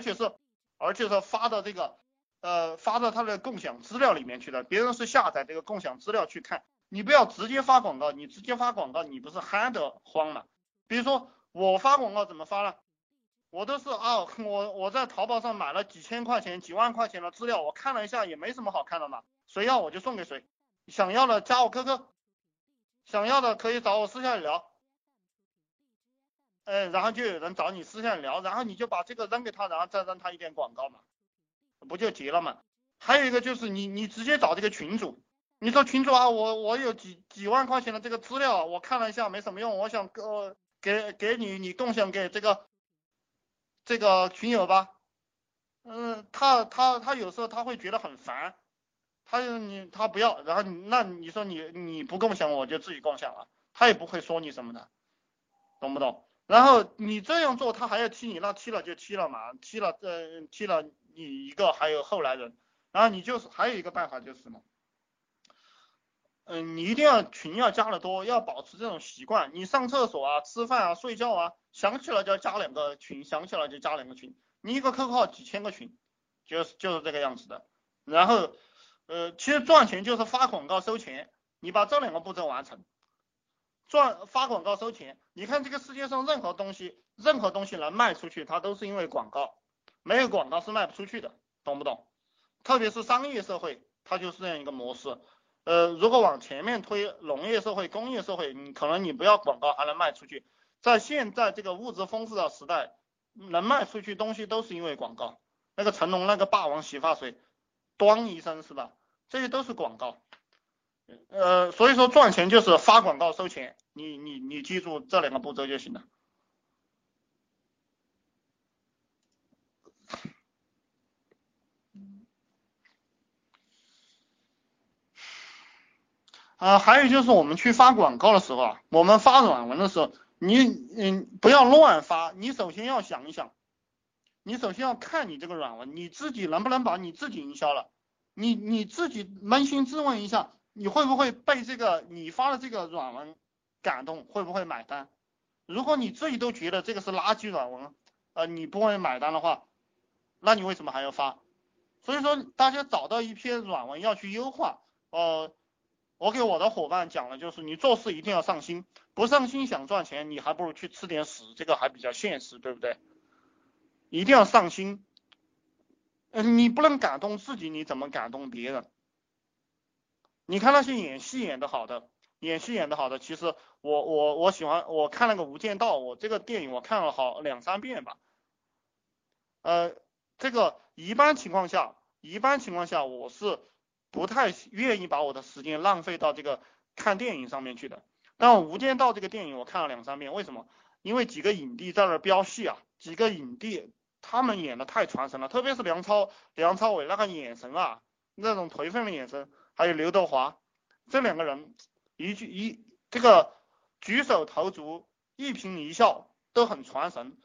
而且是而且是发到这个呃发到他的共享资料里面去的，别人是下载这个共享资料去看，你不要直接发广告，你直接发广告你不是憨得慌了？比如说我发广告怎么发呢？我都是啊，我我在淘宝上买了几千块钱、几万块钱的资料，我看了一下也没什么好看的嘛，谁要我就送给谁，想要的加我 QQ，想要的可以找我私下里聊，嗯，然后就有人找你私下聊，然后你就把这个扔给他，然后再扔他一点广告嘛，不就结了嘛？还有一个就是你你直接找这个群主，你说群主啊，我我有几几万块钱的这个资料，我看了一下没什么用，我想呃给给你你共享给这个。这个群友吧，嗯，他他他有时候他会觉得很烦，他你他不要，然后那你说你你不共享我就自己共享了，他也不会说你什么的，懂不懂？然后你这样做他还要踢你，那踢了就踢了嘛，踢了呃踢了你一个还有后来人，然后你就是还有一个办法就是什么？嗯，你一定要群要加的多，要保持这种习惯。你上厕所啊、吃饭啊、睡觉啊，想起来就要加两个群，想起来就加两个群。你一个 QQ 号几千个群，就是就是这个样子的。然后，呃，其实赚钱就是发广告收钱，你把这两个步骤完成，赚发广告收钱。你看这个世界上任何东西，任何东西能卖出去，它都是因为广告，没有广告是卖不出去的，懂不懂？特别是商业社会，它就是这样一个模式。呃，如果往前面推，农业社会、工业社会，你可能你不要广告还能卖出去。在现在这个物质丰富的时代，能卖出去东西都是因为广告。那个成龙那个霸王洗发水，咣一声是吧？这些都是广告。呃，所以说赚钱就是发广告收钱，你你你记住这两个步骤就行了。啊，还有就是我们去发广告的时候啊，我们发软文的时候，你嗯不要乱发，你首先要想一想，你首先要看你这个软文，你自己能不能把你自己营销了，你你自己扪心自问一下，你会不会被这个你发的这个软文感动，会不会买单？如果你自己都觉得这个是垃圾软文，呃你不会买单的话，那你为什么还要发？所以说大家找到一篇软文要去优化，呃。我给我的伙伴讲了，就是你做事一定要上心，不上心想赚钱，你还不如去吃点屎，这个还比较现实，对不对？一定要上心，嗯，你不能感动自己，你怎么感动别人？你看那些演戏演的好的，演戏演的好的，其实我我我喜欢，我看那个《无间道》，我这个电影我看了好两三遍吧。呃，这个一般情况下，一般情况下我是。不太愿意把我的时间浪费到这个看电影上面去的。但《无间道》这个电影我看了两三遍，为什么？因为几个影帝在那飙戏啊，几个影帝他们演的太传神了，特别是梁超、梁朝伟那个眼神啊，那种颓废的眼神，还有刘德华这两个人，一句一这个举手投足、一颦一笑都很传神，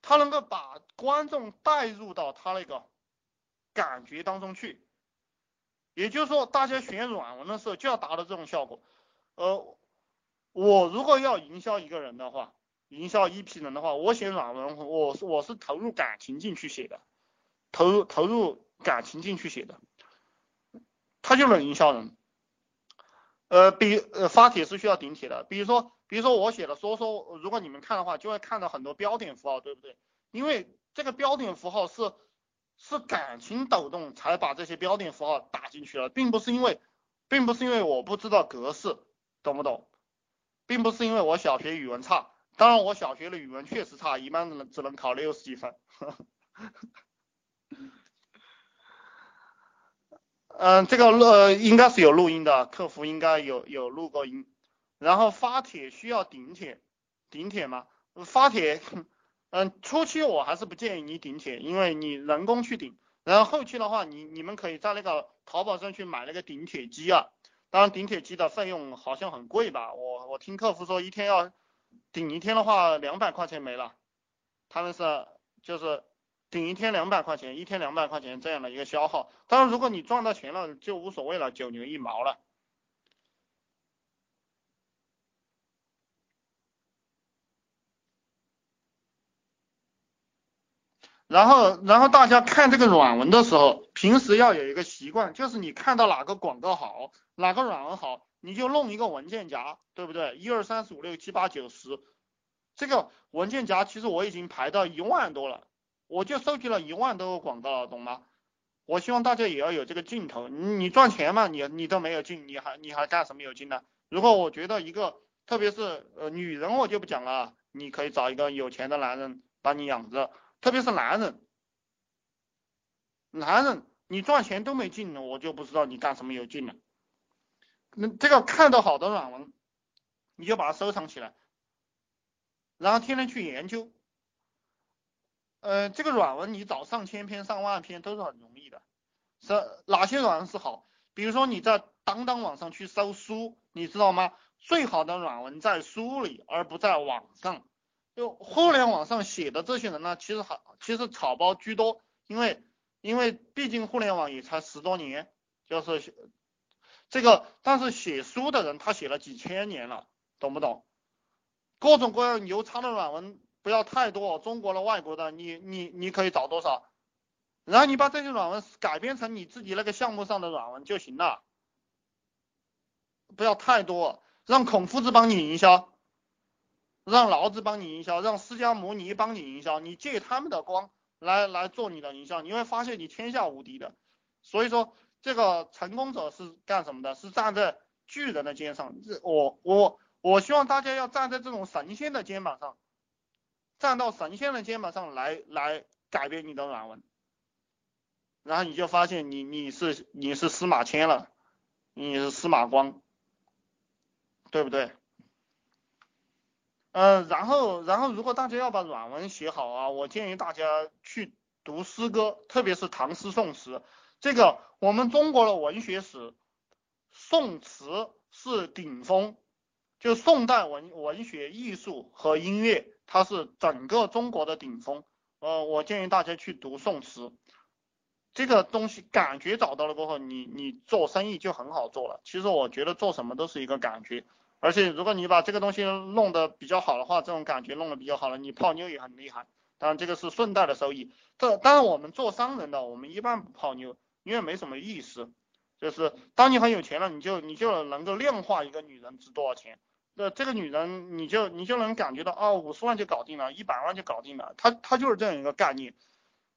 他能够把观众带入到他那个感觉当中去。也就是说，大家选软文的时候就要达到这种效果。呃，我如果要营销一个人的话，营销一批人的话，我写软文，我是我是投入感情进去写的，投入投入感情进去写的，他就能营销人。呃，比呃发帖是需要顶帖的，比如说比如说我写的说说，如果你们看的话，就会看到很多标点符号，对不对？因为这个标点符号是。是感情抖动才把这些标点符号打进去了，并不是因为，并不是因为我不知道格式，懂不懂？并不是因为我小学语文差，当然我小学的语文确实差，一般只能只能考六十几分。嗯，这个呃应该是有录音的，客服应该有有录过音。然后发帖需要顶帖，顶帖吗？发帖。嗯，初期我还是不建议你顶帖，因为你人工去顶，然后后期的话，你你们可以在那个淘宝上去买那个顶帖机啊，当然顶帖机的费用好像很贵吧，我我听客服说一天要顶一天的话两百块钱没了，他们是就是顶一天两百块钱，一天两百块钱这样的一个消耗，当然如果你赚到钱了就无所谓了，九牛一毛了。然后然后大家看这个软文的时候，平时要有一个习惯，就是你看到哪个广告好，哪个软文好，你就弄一个文件夹，对不对？一二三四五六七八九十，这个文件夹其实我已经排到一万多了，我就收集了一万多个广告，懂吗？我希望大家也要有这个劲头，你你赚钱嘛，你你都没有劲，你还你还干什么有劲呢？如果我觉得一个，特别是呃女人我就不讲了，你可以找一个有钱的男人把你养着，特别是男人，男人你赚钱都没劲了，我就不知道你干什么有劲了。那这个看到好的软文，你就把它收藏起来，然后天天去研究。呃，这个软文你找上千篇上万篇都是很容易的，是哪些软文是好？比如说你在当当网上去搜书，你知道吗？最好的软文在书里，而不在网上。就互联网上写的这些人呢，其实好，其实草包居多，因为因为毕竟互联网也才十多年，就是这个，但是写书的人他写了几千年了，懂不懂？各种各样牛叉的软文。不要太多，中国的、外国的，你你你可以找多少，然后你把这些软文改编成你自己那个项目上的软文就行了，不要太多，让孔夫子帮你营销，让老子帮你营销，让释迦牟尼帮你营销，你借他们的光来来做你的营销，你会发现你天下无敌的。所以说，这个成功者是干什么的？是站在巨人的肩上，这我我我希望大家要站在这种神仙的肩膀上。站到神仙的肩膀上来来改变你的软文，然后你就发现你你是你是司马迁了，你是司马光，对不对？嗯，然后然后如果大家要把软文写好啊，我建议大家去读诗歌，特别是唐诗宋词。这个我们中国的文学史，宋词是顶峰，就宋代文文学艺术和音乐。它是整个中国的顶峰，呃，我建议大家去读宋词，这个东西感觉找到了过后，你你做生意就很好做了。其实我觉得做什么都是一个感觉，而且如果你把这个东西弄得比较好的话，这种感觉弄得比较好了，你泡妞也很厉害。当然这个是顺带的收益。这当然我们做商人的，我们一般不泡妞，因为没什么意思。就是当你很有钱了，你就你就能够量化一个女人值多少钱。那这个女人，你就你就能感觉到，哦，五十万就搞定了，一百万就搞定了，她她就是这样一个概念，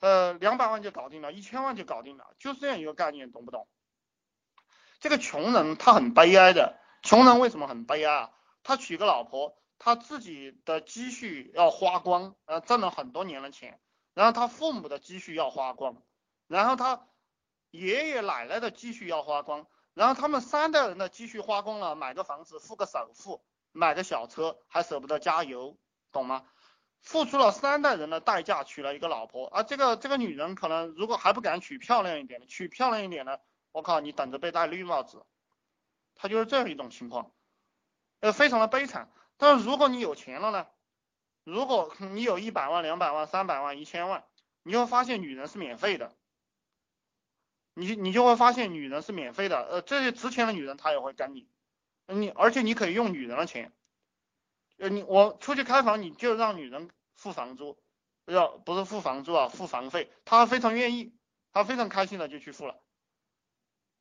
呃，两百万就搞定了，一千万就搞定了，就是这样一个概念，懂不懂？这个穷人他很悲哀的，穷人为什么很悲哀啊？他娶个老婆，他自己的积蓄要花光，呃，挣了很多年的钱，然后他父母的积蓄要花光，然后他爷爷奶奶的积蓄要花光。然后他们三代人的积蓄花光了，买个房子付个首付，买个小车还舍不得加油，懂吗？付出了三代人的代价娶了一个老婆，而这个这个女人可能如果还不敢娶漂亮一点的，娶漂亮一点的，我靠，你等着被戴绿帽子。他就是这样一种情况，呃，非常的悲惨。但是如果你有钱了呢？如果你有一百万、两百万、三百万、一千万，你会发现女人是免费的。你你就会发现女人是免费的，呃，这些值钱的女人她也会跟你，你而且你可以用女人的钱，呃，你我出去开房你就让女人付房租，要不是付房租啊，付房费，她非常愿意，她非常开心的就去付了，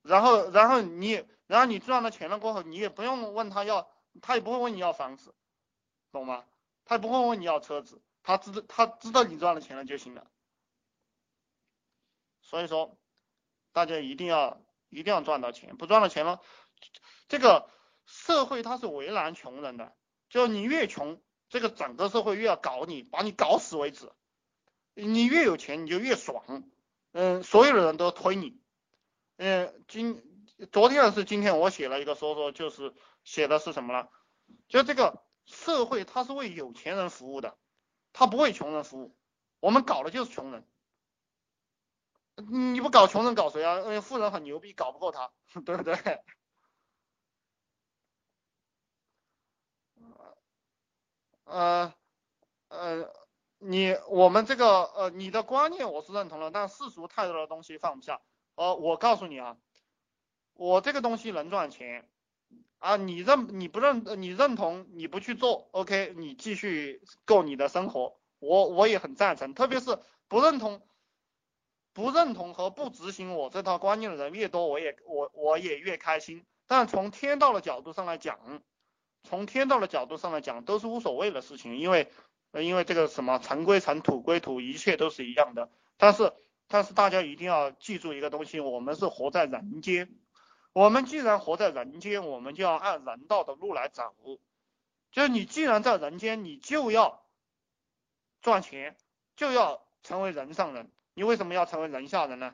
然后然后你然后你赚了钱了过后，你也不用问她要，她也不会问你要房子，懂吗？她也不会问你要车子，她知道她知道你赚了钱了就行了，所以说。大家一定要一定要赚到钱，不赚到钱了，这个社会它是为难穷人的，就你越穷，这个整个社会越要搞你，把你搞死为止。你越有钱你就越爽，嗯，所有的人都推你，嗯，今昨天还是今天我写了一个说说，就是写的是什么呢？就这个社会它是为有钱人服务的，它不为穷人服务，我们搞的就是穷人。你不搞穷人搞谁啊？因为富人很牛逼，搞不过他，对不对？呃呃，你我们这个呃，你的观念我是认同了，但世俗太多的东西放不下。呃，我告诉你啊，我这个东西能赚钱啊，你认你不认你认同你不去做，OK，你继续过你的生活，我我也很赞成，特别是不认同不认同和不执行我这套观念的人越多，我也我我也越开心。但从天道的角度上来讲，从天道的角度上来讲，都是无所谓的事情，因为因为这个什么尘归尘，土归土，一切都是一样的。但是但是大家一定要记住一个东西，我们是活在人间，我们既然活在人间，我们就要按人道的路来走。就是你既然在人间，你就要赚钱，就要成为人上人。你为什么要成为人下人呢？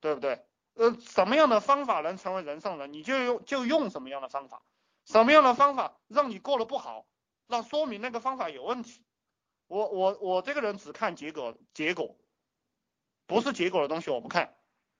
对不对？呃，什么样的方法能成为人上人，你就用就用什么样的方法。什么样的方法让你过得不好，那说明那个方法有问题。我我我这个人只看结果，结果不是结果的东西我不看。